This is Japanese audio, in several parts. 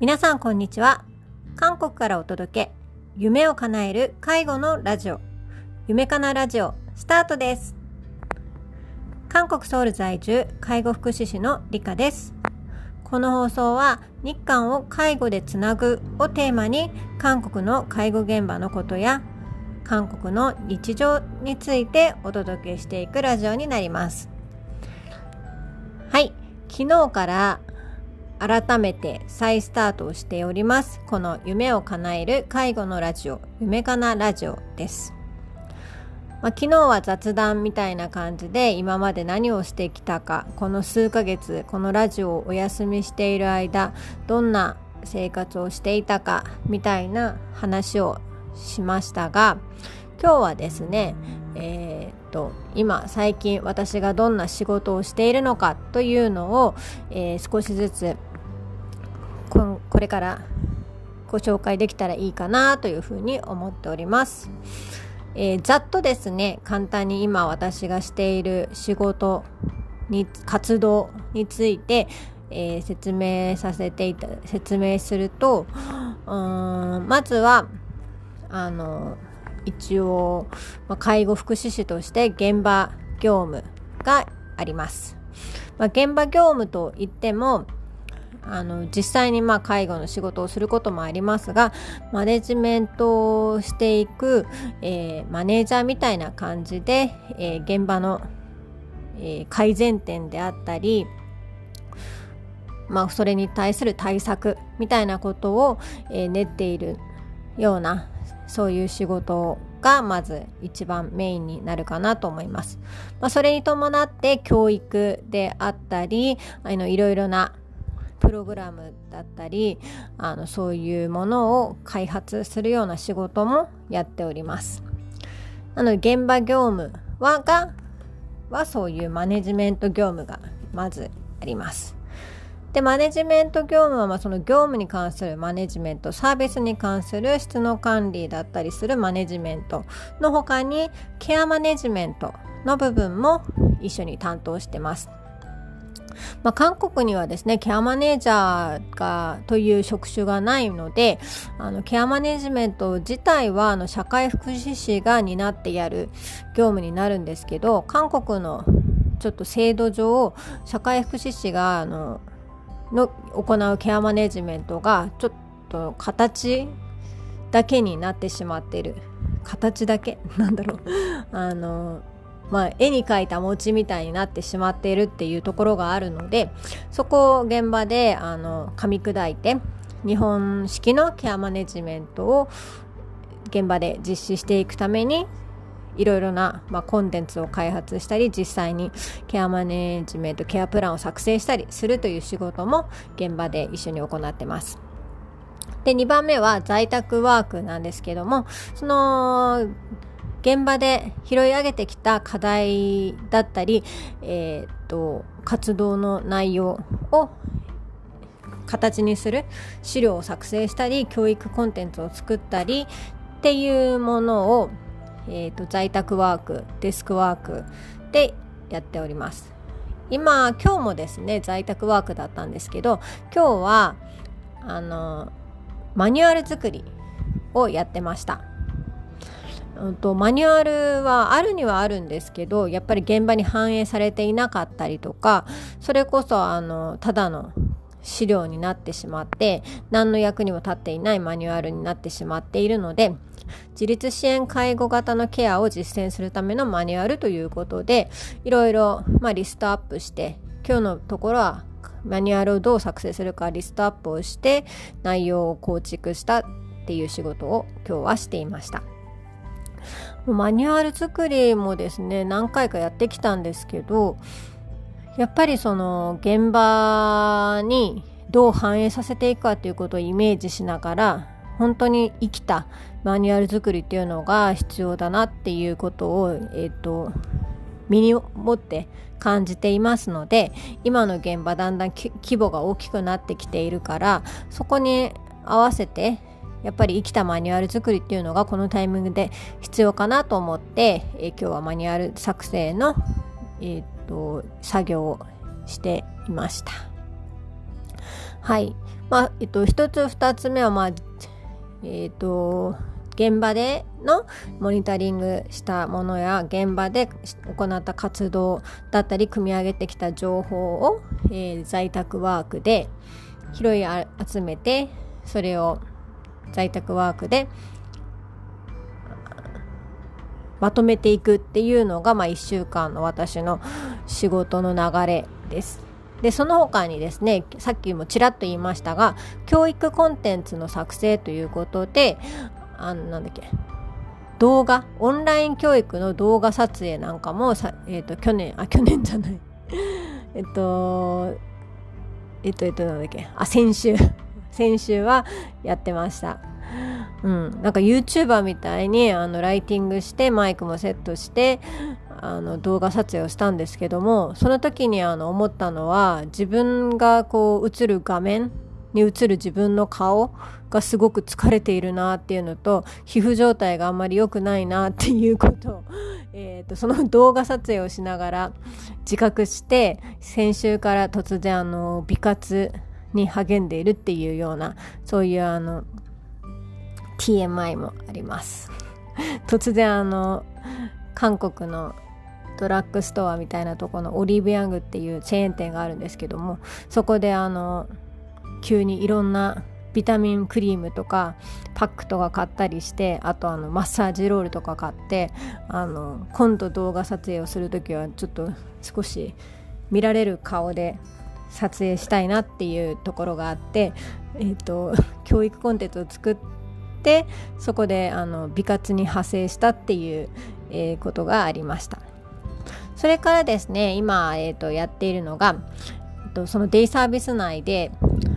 皆さんこんにちは。韓国からお届け夢を叶える介護のラジオ。夢かなラジオスタートです。韓国ソウル在住介護福祉士の理香です。この放送は日韓を介護でつなぐをテーマに韓国の介護現場のことや韓国の日常についてお届けしていくラジオになります。昨日から改めて再スタートをしております。この夢を叶える介護のラジオ夢かなラジオです。まあ、昨日は雑談みたいな感じで今まで何をしてきたかこの数ヶ月このラジオをお休みしている間どんな生活をしていたかみたいな話をしましたが今日はですねえー、と今最近私がどんな仕事をしているのかというのを、えー、少しずつこれからご紹介できたらいいかなというふうに思っております。えー、ざっとですね簡単に今私がしている仕事に活動について、えー、説明させていた説明するとうんまずはあの一応、まあ、介護福祉士として現場業務があります。まあ、現場業務といってもあの実際にまあ介護の仕事をすることもありますがマネジメントをしていく、えー、マネージャーみたいな感じで、えー、現場の、えー、改善点であったりまあ、それに対する対策みたいなことを、えー、練っているようなそういう仕事がまず一番メインになるかなと思います。まあ、それに伴って教育であったりあのいろいろなプログラムだったりあのそういうものを開発するような仕事もやっておりますなので現場業務はがはそういうマネジメント業務がまずありますでマネジメント業務はまあその業務に関するマネジメントサービスに関する質の管理だったりするマネジメントの他にケアマネジメントの部分も一緒に担当してます。まあ、韓国にはですねケアマネージャーがという職種がないのであのケアマネジメント自体はあの社会福祉士が担ってやる業務になるんですけど韓国のちょっと制度上社会福祉士があのの行うケアマネジメントがちょっと形だけになってしまっている。形だけ？なんだろう。あのまあ、絵に描いた餅みたいになってしまっているっていうところがあるのでそこを現場であの噛み砕いて日本式のケアマネジメントを現場で実施していくためにいろいろな、まあ、コンテンツを開発したり実際にケアマネジメントケアプランを作成したりするという仕事も現場で一緒に行ってます。で2番目は在宅ワークなんですけどもその現場で拾い上げてきた課題だったり、えー、っと活動の内容を形にする資料を作成したり教育コンテンツを作ったりっていうものを、えーと、在宅ワークデスクワークでやっております。今今日もですね在宅ワークだったんですけど今日はあのマニュアル作りをやってました。うんと、マニュアルはあるにはあるんですけどやっぱり現場に反映されていなかったりとかそれこそあのただの資料になってしまって何の役にも立っていないマニュアルになってしまっているので自立支援介護型のケアを実践するためのマニュアルということでいろいろ、まあ、リストアップして今日のところはマニュアルをどう作成するかリストアップをして内容を構築したっていう仕事を今日はしていました。マニュアル作りもですね何回かやってきたんですけどやっぱりその現場にどう反映させていくかということをイメージしながら本当に生きたマニュアル作りっていうのが必要だなっていうことを、えーと、身に持って感じていますので今の現場だんだん規模が大きくなってきているからそこに合わせてやっぱり生きたマニュアル作りっていうのがこのタイミングで必要かなと思って、えー、今日はマニュアル作成の、えー、と、作業をしていました。はい。まあ、えっと、一つ二つ目は、まあ、えっと、現場でのモニタリングしたものや現場で行った活動だったり組み上げてきた情報を、えー、在宅ワークで拾い集めてそれを在宅ワークでまとめていくっていうのが、まあ、1週間の私の仕事の流れです。でその他にですねさっきもちらっと言いましたが教育コンテンツの作成ということであのなんだっけ動画オンライン教育の動画撮影なんかもさ、えーと、去年あ去年じゃない。えっとえっとえっとなんだっけあ先週。先週はやってました。うん、なんか YouTuber みたいにあのライティングしてマイクもセットしてあの動画撮影をしたんですけどもその時にあの思ったのは自分がこう映る画面に映る自分の顔がすごく疲れているなっていうのと皮膚状態があんまり良くないなっていうことを、えーと、その動画撮影をしながら自覚して先週から突然あの美活に励んでいるっていうようなそういうあの TMI もあります。突然あの韓国のドラッグストアみたいなとこのオリーブヤングっていうチェーン店があるんですけどもそこであの急にいろんなビタミンクリームとかパックとか買ったりしてあとあのマッサージロールとか買ってあの今度動画撮影をする時はちょっと少し見られる顔で撮影したいなっていうところがあって、えーと、教育コンテンツを作ってそこであの美活に派生したっていう、えー、ことがありました。それからですね今、えーとやっているのが、えー、とそのデイサービス内で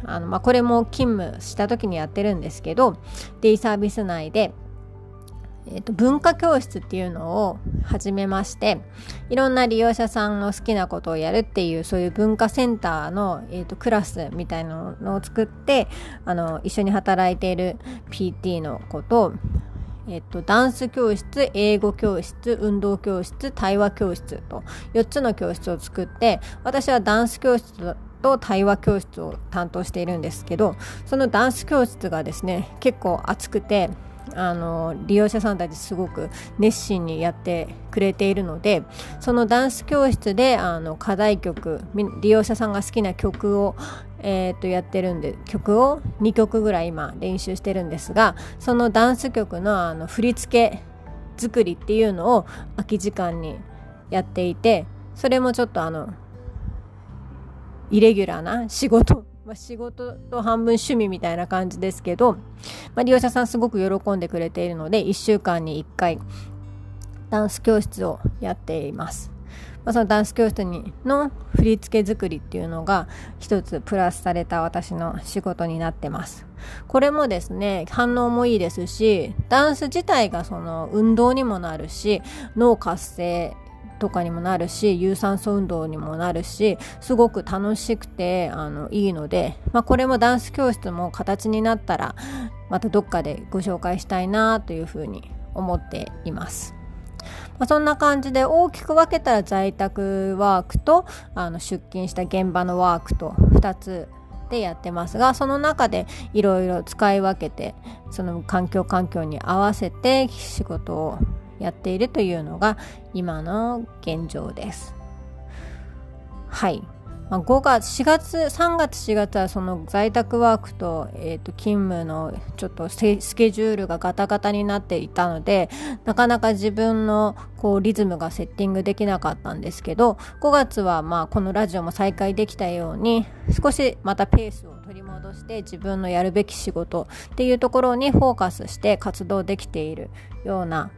あの、まあ、これも勤務した時にやってるんですけどデイサービス内で、えーと、文化教室っていうのを始めましていろんな利用者さんの好きなことをやるっていうそういう文化センターの、えーと、クラスみたいなのを作ってあの一緒に働いている PT の子とえっと、ダンス教室、英語教室、運動教室、対話教室と4つの教室を作って私はダンス教室と対話教室を担当しているんですけどそのダンス教室がですね結構熱くてあの利用者さんたちすごく熱心にやってくれているのでそのダンス教室であの課題曲利用者さんが好きな曲を、えー、とやってるんで曲を2曲ぐらい今練習してるんですがそのダンス曲のあの振り付け作りっていうのを空き時間にやっていてそれもちょっとあのイレギュラーな仕事、まあ、仕事と半分趣味みたいな感じですけど、まあ、利用者さんすごく喜んでくれているので1週間に1回ダンス教室をやっています。まあ、そのダンス教室にの振り付け作りっていうのが一つプラスされた私の仕事になってます。これもですね、反応もいいですし、ダンス自体がその運動にもなるし、脳活性とかにもなるし有酸素運動にもなるしすごく楽しくてあのいいので、まあ、これもダンス教室も形になったらまたどっかでご紹介したいなというふうに思っています。まあ、そんな感じで大きく分けたら在宅ワークとあの出勤した現場のワークと2つでやってますがその中でいろいろ使い分けてその環境環境に合わせて仕事をやっているというのが今の現状です。はい。まあ、5月、4月、3月、4月はその在宅ワークと,、えー、と勤務のちょっとスケジュールがガタガタになっていたので、なかなか自分のこうリズムがセッティングできなかったんですけど、5月はまあこのラジオも再開できたように、少しまたペースを取り戻して自分のやるべき仕事っていうところにフォーカスして活動できているような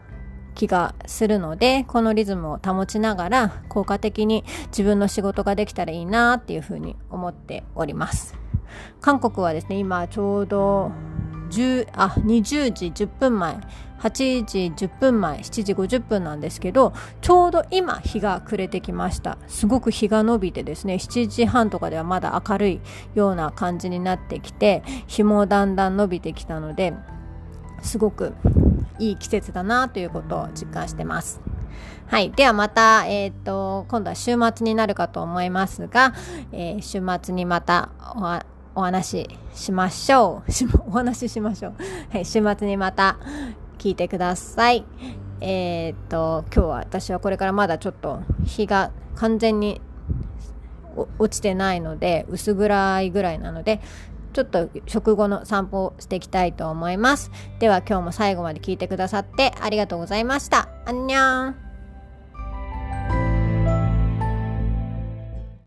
気がするのでこのリズムを保ちながら効果的に自分の仕事ができたらいいなっていうふうに思っております。韓国はですね今ちょうど10あ20時10分前8時10分前7時50分なんですけどちょうど今日が暮れてきました。すごく日が伸びてですね7時半とかではまだ明るいような感じになってきて日もだんだん伸びてきたのですごくいい季節だなということを実感してます。はい。ではまた、えっ、と、今度は週末になるかと思いますが、えー週末にまたお話ししましょう。お話ししましょう。はい。週末にまた聞いてください。えっ、と、今日は私はこれからまだちょっと日が完全に落ちてないので、薄暗いぐらいなので、ちょっと食後の散歩をしていきたいと思います。では今日も最後まで聞いてくださってありがとうございました。あんにゃーん。